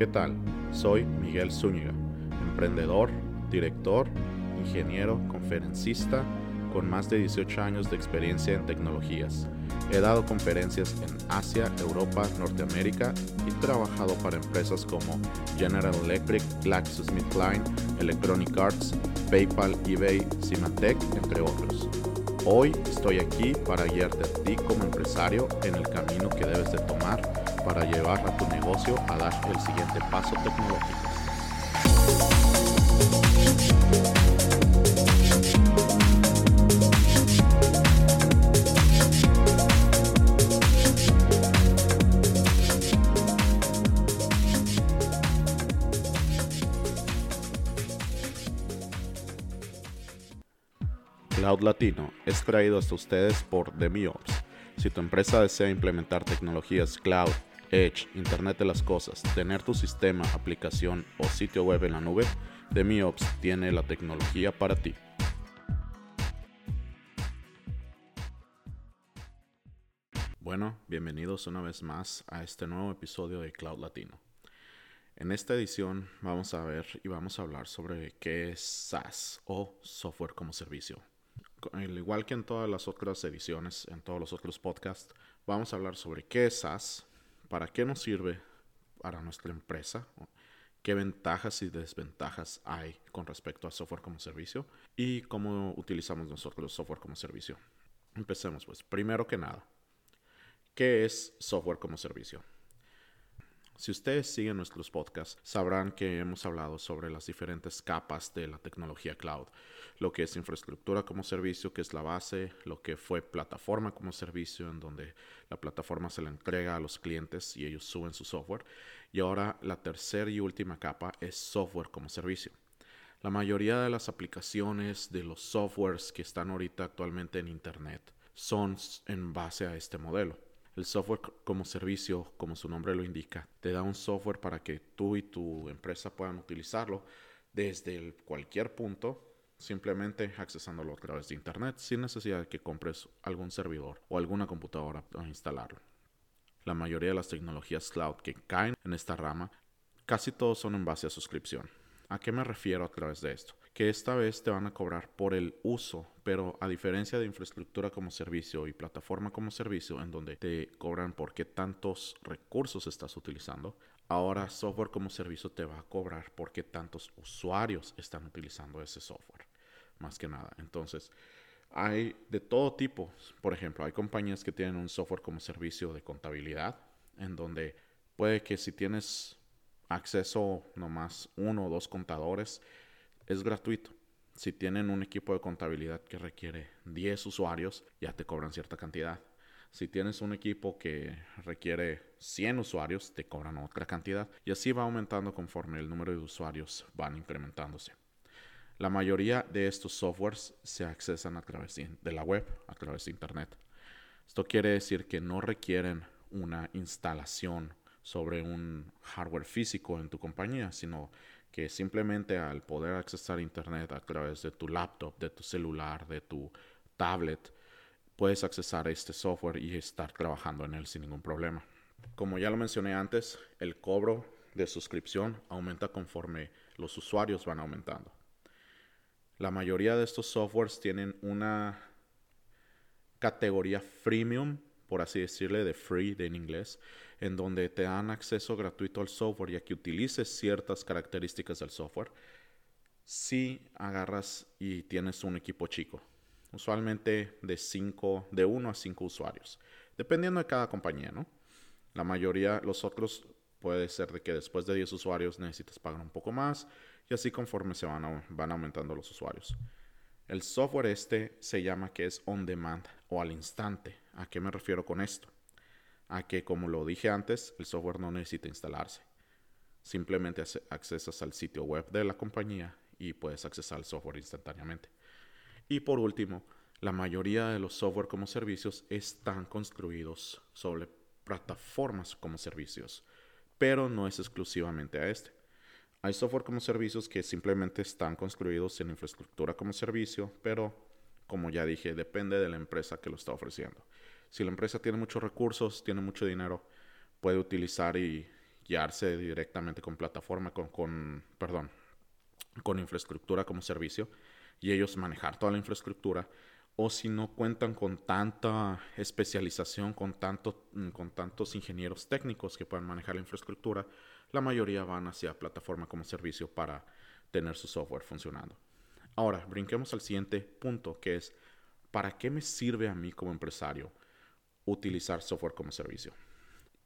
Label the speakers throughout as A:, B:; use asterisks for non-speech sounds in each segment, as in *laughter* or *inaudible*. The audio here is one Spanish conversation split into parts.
A: ¿Qué tal? Soy Miguel Zúñiga, emprendedor, director, ingeniero, conferencista, con más de 18 años de experiencia en tecnologías. He dado conferencias en Asia, Europa, Norteamérica y trabajado para empresas como General Electric, GlaxoSmithKline, Electronic Arts, PayPal, eBay, Symantec, entre otros. Hoy estoy aquí para guiarte a ti como empresario en el camino que debes de tomar para llevar a tu negocio a dar el siguiente paso tecnológico. Cloud Latino es traído hasta ustedes por DemiOps. Si tu empresa desea implementar tecnologías cloud, edge, Internet de las Cosas, tener tu sistema, aplicación o sitio web en la nube, DemiOps tiene la tecnología para ti. Bueno, bienvenidos una vez más a este nuevo episodio de Cloud Latino. En esta edición vamos a ver y vamos a hablar sobre qué es SaaS o software como servicio al igual que en todas las otras ediciones, en todos los otros podcasts, vamos a hablar sobre qué es SaaS, para qué nos sirve para nuestra empresa, qué ventajas y desventajas hay con respecto a software como servicio y cómo utilizamos nosotros software como servicio. Empecemos pues, primero que nada, ¿qué es software como servicio? Si ustedes siguen nuestros podcasts, sabrán que hemos hablado sobre las diferentes capas de la tecnología cloud, lo que es infraestructura como servicio, que es la base, lo que fue plataforma como servicio, en donde la plataforma se la entrega a los clientes y ellos suben su software, y ahora la tercera y última capa es software como servicio. La mayoría de las aplicaciones de los softwares que están ahorita actualmente en Internet son en base a este modelo. El software como servicio, como su nombre lo indica, te da un software para que tú y tu empresa puedan utilizarlo desde cualquier punto, simplemente accesándolo a través de Internet, sin necesidad de que compres algún servidor o alguna computadora para instalarlo. La mayoría de las tecnologías cloud que caen en esta rama, casi todos son en base a suscripción. ¿A qué me refiero a través de esto? Que esta vez te van a cobrar por el uso, pero a diferencia de infraestructura como servicio y plataforma como servicio, en donde te cobran por qué tantos recursos estás utilizando, ahora software como servicio te va a cobrar por qué tantos usuarios están utilizando ese software. Más que nada. Entonces, hay de todo tipo. Por ejemplo, hay compañías que tienen un software como servicio de contabilidad, en donde puede que si tienes acceso nomás uno o dos contadores, es gratuito. Si tienen un equipo de contabilidad que requiere 10 usuarios, ya te cobran cierta cantidad. Si tienes un equipo que requiere 100 usuarios, te cobran otra cantidad. Y así va aumentando conforme el número de usuarios van incrementándose. La mayoría de estos softwares se accesan a través de la web, a través de Internet. Esto quiere decir que no requieren una instalación sobre un hardware físico en tu compañía, sino que simplemente al poder accesar Internet a través de tu laptop, de tu celular, de tu tablet, puedes accesar este software y estar trabajando en él sin ningún problema. Como ya lo mencioné antes, el cobro de suscripción aumenta conforme los usuarios van aumentando. La mayoría de estos softwares tienen una categoría freemium por así decirle, de free de en inglés, en donde te dan acceso gratuito al software y a que utilices ciertas características del software si agarras y tienes un equipo chico, usualmente de 5, de 1 a 5 usuarios, dependiendo de cada compañía, ¿no? La mayoría, los otros puede ser de que después de 10 usuarios necesitas pagar un poco más y así conforme se van, van aumentando los usuarios. El software este se llama que es on demand o al instante. ¿A qué me refiero con esto? A que, como lo dije antes, el software no necesita instalarse. Simplemente accesas al sitio web de la compañía y puedes accesar al software instantáneamente. Y por último, la mayoría de los software como servicios están construidos sobre plataformas como servicios, pero no es exclusivamente a este. Hay software como servicios que simplemente están construidos en infraestructura como servicio, pero como ya dije, depende de la empresa que lo está ofreciendo. Si la empresa tiene muchos recursos, tiene mucho dinero, puede utilizar y, guiarse directamente con plataforma, con, con, perdón, con infraestructura como servicio y ellos manejar toda la infraestructura o si no cuentan con tanta especialización, con, mm, con tantos ingenieros técnicos que puedan manejar la infraestructura, la mayoría van hacia plataforma como servicio para tener su software funcionando. Ahora, brinquemos al siguiente punto, que es, ¿para qué me sirve a mí como empresario utilizar software como servicio?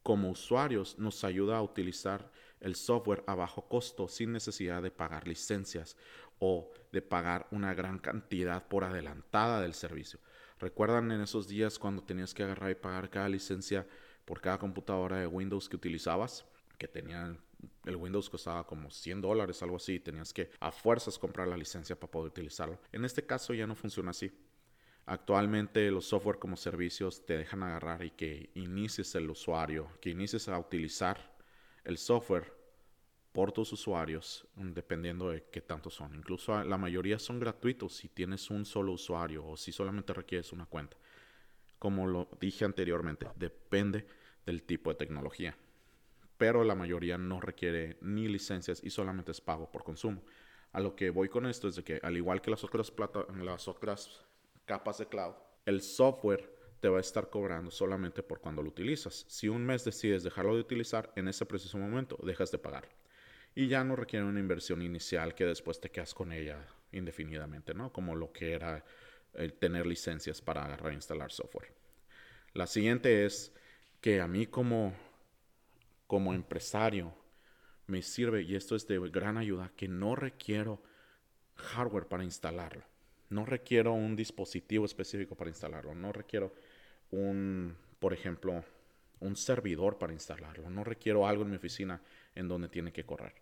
A: Como usuarios nos ayuda a utilizar el software a bajo costo sin necesidad de pagar licencias o de pagar una gran cantidad por adelantada del servicio. ¿Recuerdan en esos días cuando tenías que agarrar y pagar cada licencia por cada computadora de Windows que utilizabas? Que tenían el Windows costaba como 100 dólares, algo así, tenías que a fuerzas comprar la licencia para poder utilizarlo. En este caso ya no funciona así. Actualmente los software como servicios te dejan agarrar y que inicies el usuario, que inicies a utilizar el software por tus usuarios, mm, dependiendo de qué tanto son. Incluso la mayoría son gratuitos si tienes un solo usuario o si solamente requieres una cuenta. Como lo dije anteriormente, depende del tipo de tecnología. Pero la mayoría no requiere ni licencias y solamente es pago por consumo. A lo que voy con esto es de que al igual que las otras, plata las otras capas de cloud, el software te va a estar cobrando solamente por cuando lo utilizas. Si un mes decides dejarlo de utilizar, en ese preciso momento dejas de pagar. Y ya no requiere una inversión inicial que después te quedas con ella indefinidamente, ¿no? Como lo que era tener licencias para reinstalar software. La siguiente es que a mí como, como empresario me sirve, y esto es de gran ayuda, que no requiero hardware para instalarlo. No requiero un dispositivo específico para instalarlo. No requiero un, por ejemplo, un servidor para instalarlo. No requiero algo en mi oficina en donde tiene que correr.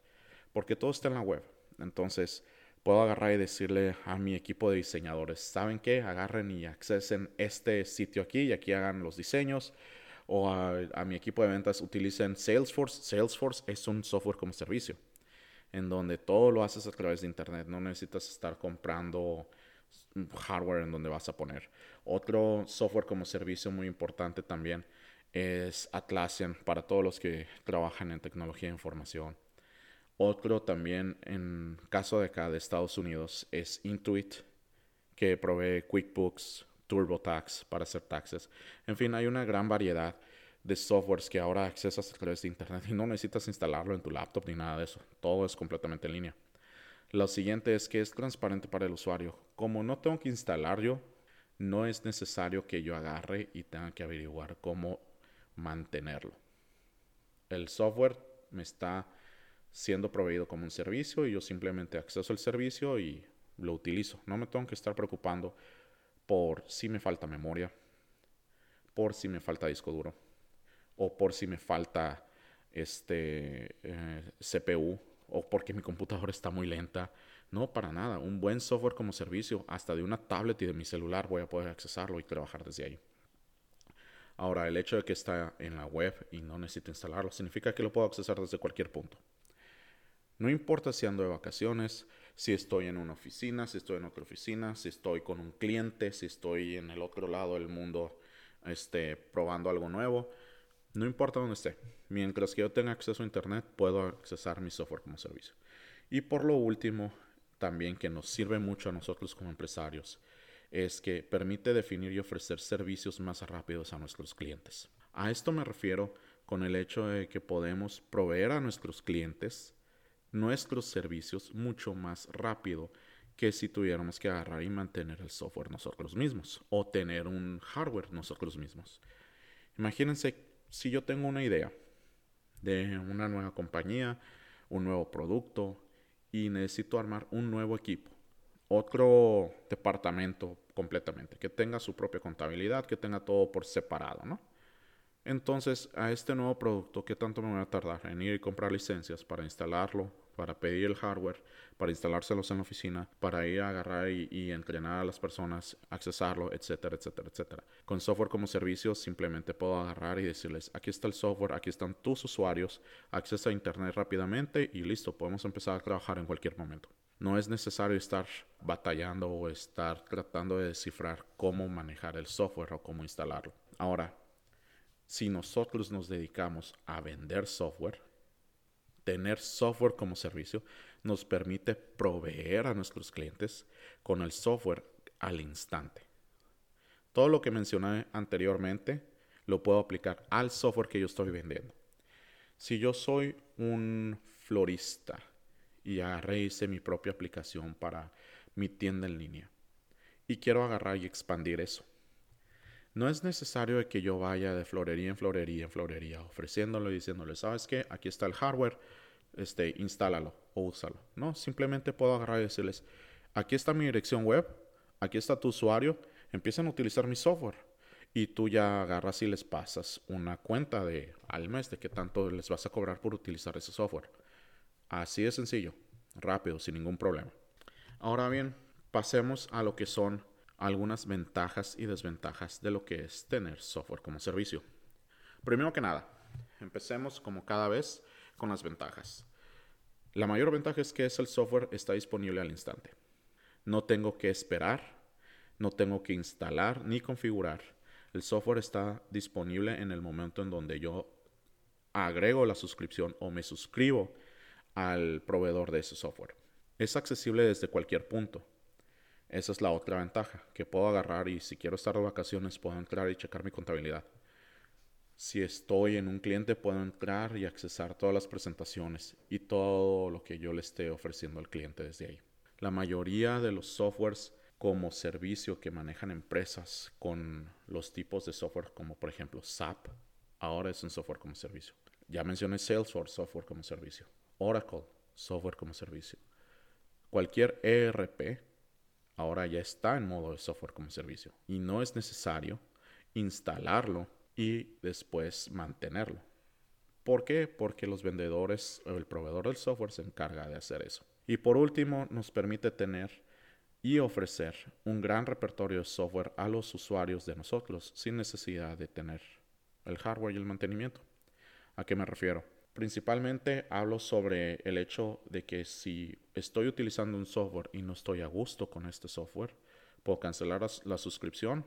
A: Porque todo está en la web. Entonces, puedo agarrar y decirle a mi equipo de diseñadores, ¿saben qué? Agarren y accesen este sitio aquí y aquí hagan los diseños. O a, a mi equipo de ventas utilicen Salesforce. Salesforce es un software como servicio, en donde todo lo haces a través de Internet. No necesitas estar comprando hardware en donde vas a poner. Otro software como servicio muy importante también es Atlassian para todos los que trabajan en tecnología de información. Otro también en caso de acá de Estados Unidos es Intuit que provee QuickBooks, TurboTax para hacer taxes. En fin, hay una gran variedad de softwares que ahora accesas a través de internet y no necesitas instalarlo en tu laptop ni nada de eso. Todo es completamente en línea. Lo siguiente es que es transparente para el usuario. Como no tengo que instalar yo, no es necesario que yo agarre y tenga que averiguar cómo mantenerlo. El software me está siendo proveído como un servicio y yo simplemente acceso el servicio y lo utilizo. No me tengo que estar preocupando por si me falta memoria, por si me falta disco duro o por si me falta este eh, CPU o porque mi computadora está muy lenta. No, para nada. Un buen software como servicio, hasta de una tablet y de mi celular voy a poder accesarlo y trabajar desde ahí. Ahora, el hecho de que está en la web y no necesito instalarlo significa que lo puedo accesar desde cualquier punto. No importa si ando de vacaciones, si estoy en una oficina, si estoy en otra oficina, si estoy con un cliente, si estoy en el otro lado del mundo este, probando algo nuevo. No importa dónde esté. Mientras que yo tenga acceso a Internet, puedo accesar mi software como servicio. Y por lo último, también que nos sirve mucho a nosotros como empresarios, es que permite definir y ofrecer servicios más rápidos a nuestros clientes. A esto me refiero con el hecho de que podemos proveer a nuestros clientes nuestros servicios mucho más rápido que si tuviéramos que agarrar y mantener el software nosotros mismos o tener un hardware nosotros mismos. Imagínense si yo tengo una idea de una nueva compañía, un nuevo producto y necesito armar un nuevo equipo, otro departamento completamente, que tenga su propia contabilidad, que tenga todo por separado, ¿no? Entonces, a este nuevo producto, ¿qué tanto me voy a tardar en ir y comprar licencias para instalarlo, para pedir el hardware, para instalárselos en la oficina, para ir a agarrar y, entrenar a las personas, accesarlo, etcétera, etcétera, etcétera. Con software como servicio simplemente puedo agarrar y decirles, aquí está el software, aquí están tus usuarios, accesa a internet rápidamente y listo, podemos empezar a trabajar en cualquier momento. No es necesario estar batallando o estar tratando de descifrar cómo manejar el software o cómo instalarlo. Ahora, si nosotros nos dedicamos a vender software, tener software como servicio nos permite proveer a nuestros clientes con el software al instante. Todo lo que mencioné anteriormente lo puedo aplicar al software que yo estoy vendiendo. Si yo soy un florista y agarré hice mi propia aplicación para mi tienda en línea y quiero agarrar y expandir eso. No es necesario que yo vaya de florería en florería en florería ofreciéndolo y diciéndole, ¿sabes qué? Aquí está el hardware, este, instálalo o úsalo. No, simplemente puedo agarrar y decirles, aquí está mi dirección web, aquí está tu usuario, empiecen a utilizar mi software. Y tú ya agarras y les pasas una cuenta de al mes de qué tanto les vas a cobrar por utilizar ese software. Así de sencillo, rápido, sin ningún problema. Ahora bien, pasemos a lo que son algunas ventajas y desventajas de lo que es tener software como servicio. Primero que nada, empecemos como cada vez con las ventajas. La mayor ventaja es que el software está disponible al instante. No tengo que esperar, no tengo que instalar ni configurar. El software está disponible en el momento en donde yo agrego la suscripción o me suscribo al proveedor de ese software. Es accesible desde cualquier punto. Esa es la otra ventaja, que puedo agarrar y si quiero estar de vacaciones puedo entrar y checar mi contabilidad. Si estoy en un cliente puedo entrar y accesar todas las presentaciones y todo lo que yo le esté ofreciendo al cliente desde ahí. La mayoría de los softwares como servicio que manejan empresas con los tipos de software como por ejemplo SAP, ahora es un software como servicio. Ya mencioné Salesforce, software como servicio. Oracle, software como servicio. Cualquier ERP ahora ya está en modo de software como servicio y no es necesario instalarlo y después mantenerlo. ¿Por qué? Porque los vendedores o el proveedor del software se encarga de hacer eso. Y por último, nos permite tener y ofrecer un gran repertorio de software a los usuarios de nosotros sin necesidad de tener el hardware y el mantenimiento. ¿A qué me refiero? Principalmente hablo sobre el hecho de que si estoy utilizando un software y no estoy a gusto con este software, puedo cancelar la suscripción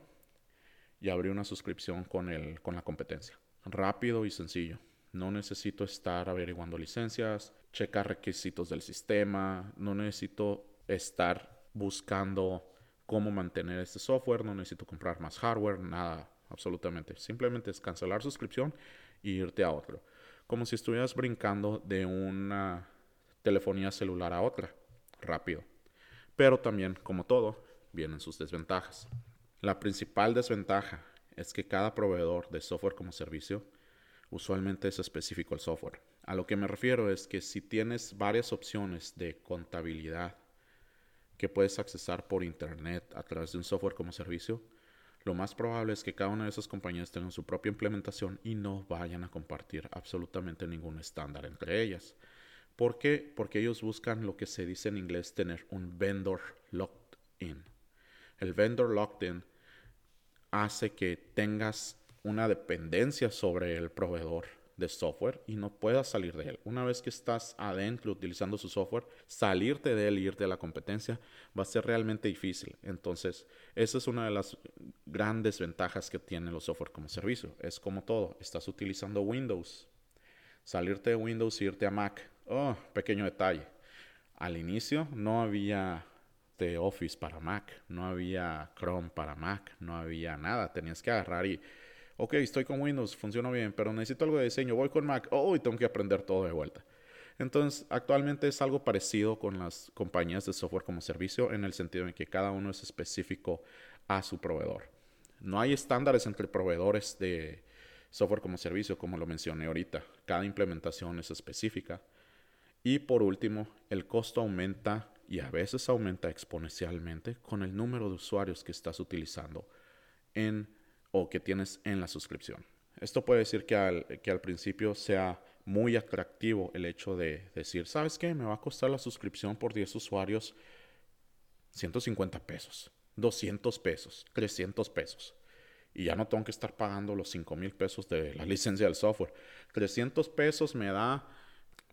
A: y abrir una suscripción con, el, con la competencia. Rápido y sencillo. No necesito estar averiguando licencias, checar requisitos del sistema, no necesito estar buscando cómo mantener este software, no necesito comprar más hardware, nada, absolutamente. Simplemente es cancelar suscripción e irte a otro como si estuvieras brincando de una telefonía celular a otra, rápido. Pero también, como todo, vienen sus desventajas. La principal desventaja es que cada proveedor de software como servicio usualmente es específico al software. A lo que me refiero es que si tienes varias opciones de contabilidad que puedes accesar por internet a través de un software como servicio, lo más probable es que cada una de esas compañías tengan su propia implementación y no vayan a compartir absolutamente ningún estándar entre ellas. ¿Por qué? Porque ellos buscan lo que se dice en inglés tener un vendor locked in. El vendor locked in hace que tengas una dependencia sobre el proveedor de software y no puedas salir de él. Una vez que estás adentro utilizando su software, salirte de él y irte a la competencia va a ser realmente difícil. Entonces, esa es una de las grandes ventajas que tienen los software como servicio. Es como todo, estás utilizando Windows. Salirte de Windows y irte a Mac. Oh, pequeño detalle. Al inicio no había de Office para Mac, no había Chrome para Mac, no había nada. Tenías que agarrar y ok, estoy con Windows, funciona bien, pero necesito algo de diseño, voy con Mac, oh, y tengo que aprender todo de vuelta. Entonces, actualmente es algo parecido con las compañías de software como servicio en el sentido en que cada uno es específico a su proveedor. No hay estándares entre proveedores de software como servicio, como lo mencioné ahorita. Cada implementación es específica. Y por último, el costo aumenta y a veces aumenta exponencialmente con el número de usuarios que estás utilizando en o que tienes en la suscripción. Esto puede decir que al, que al principio sea muy atractivo el hecho de decir, ¿sabes qué? Me va a costar la suscripción por 10 usuarios 150 pesos, 200 pesos, 300 pesos. Y ya no tengo que estar pagando los 5 mil pesos de la licencia del software. 300 pesos me da,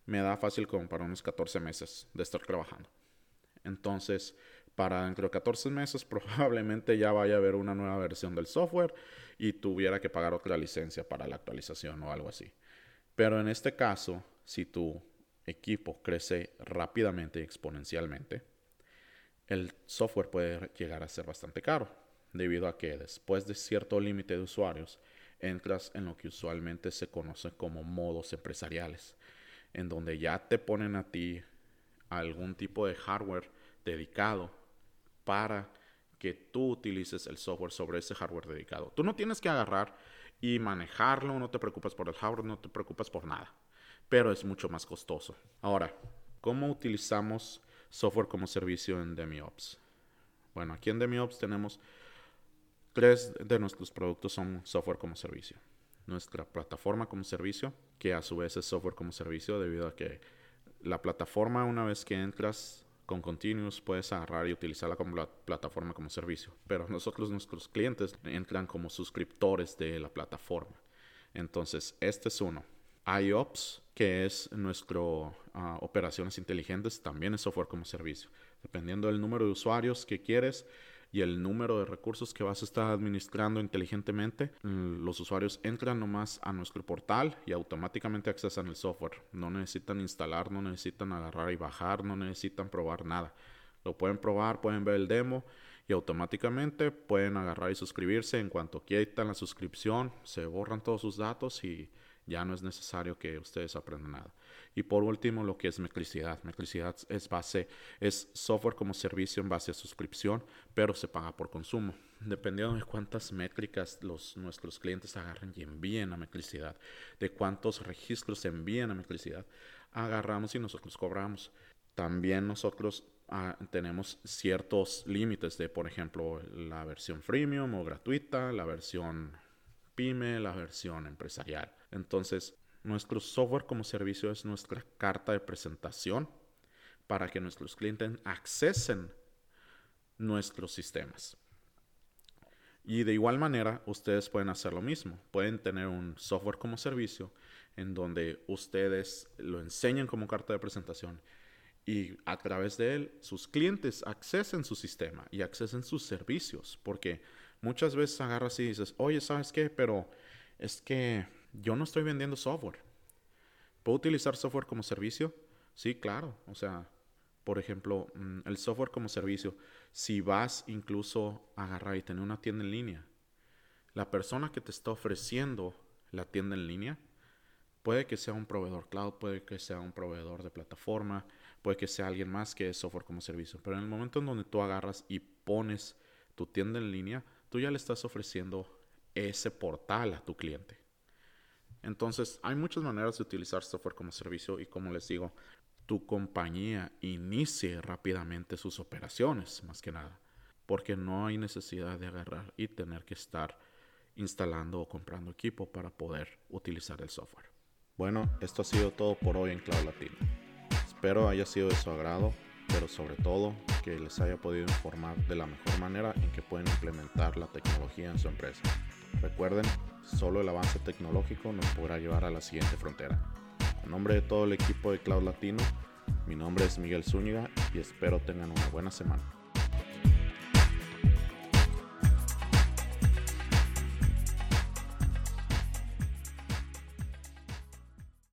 A: me da fácil como para unos 14 meses de estar trabajando. Entonces, para dentro de 14 meses *laughs* probablemente ya vaya a haber una nueva versión del software y tuviera que pagar otra licencia para la actualización o algo así. Pero en este caso, si tú equipo crece rápidamente y exponencialmente, el software puede llegar a ser bastante caro, debido a que después de cierto límite de usuarios, entras en lo que usualmente se conoce como modos empresariales, en donde ya te ponen a ti algún tipo de hardware dedicado para que tú utilices el software sobre ese hardware dedicado. Tú no tienes que agarrar y manejarlo, no te preocupas por el hardware, no te preocupas por nada, pero es mucho más costoso. Ahora, ¿cómo utilizamos software como servicio en DemiOps? Bueno, aquí en DemiOps tenemos tres de nuestros productos son software como servicio. Nuestra plataforma como servicio, que a su vez es software como servicio debido a que la plataforma una vez que entras con Continuous puedes agarrar y utilizarla como la plataforma como servicio. Pero nosotros, nuestros clientes, entran como suscriptores de la plataforma. Entonces, este es uno. IOPS, que es nuestro ah, operaciones inteligentes, también es software como servicio. Dependiendo del número de usuarios que quieres, y el número de recursos que vas a estar administrando inteligentemente, mm, los usuarios entran nomás a nuestro portal y automáticamente accesan el software. No necesitan instalar, no necesitan agarrar y bajar, no necesitan probar nada. Lo pueden probar, pueden ver el demo y automáticamente pueden agarrar y suscribirse. En cuanto quitan la suscripción, se borran todos sus datos y ya no es necesario que ustedes aprendan nada. Y por último, lo que es Mecricidad. Mecricidad es base, es software como servicio en base a suscripción, pero se paga por consumo. Dependiendo de cuántas métricas los, nuestros clientes agarren y envíen a Mecricidad, de cuántos registros envíen a Mecricidad, agarramos y nosotros cobramos. También nosotros ah, tenemos ciertos límites de, por ejemplo, la versión freemium o gratuita, la versión pyme, la versión empresarial. Entonces, nuestro software como servicio es nuestra carta de presentación para que nuestros clientes accesen nuestros sistemas. Y de igual manera, ustedes pueden hacer lo mismo. Pueden tener un software como servicio en donde ustedes lo enseñan como carta de presentación y a través de él sus clientes accesen su sistema y accesen sus servicios. Porque muchas veces agarras y dices, oye, ¿sabes qué? Pero es que yo no estoy vendiendo software. ¿Puedo utilizar software como servicio? Sí, claro. O sea, por ejemplo, mm, el software como servicio, si vas incluso a agarrar y tener una tienda en línea, la persona que te está ofreciendo la tienda en línea, puede que sea un proveedor cloud, puede que sea un proveedor de plataforma, puede que sea alguien más que es software como servicio. Pero en el momento en donde tú agarras y pones tu tienda en línea, tú ya le estás ofreciendo ese portal a tu cliente. Entonces, hay muchas maneras de utilizar software como servicio y como les digo, tu compañía inicie rápidamente sus operaciones, más que nada, porque no hay necesidad de agarrar y tener que estar instalando o comprando equipo para poder utilizar el software. Bueno, esto ha sido todo por hoy en Cloud Latino. Espero haya sido de su agrado, pero sobre todo que les haya podido informar de la mejor manera en que pueden implementar la tecnología en su empresa. Recuerden, solo el avance tecnológico nos podrá llevar a la siguiente frontera. En nombre de todo el equipo de Cloud Latino, mi nombre es Miguel Zúñiga y espero tengan una buena semana.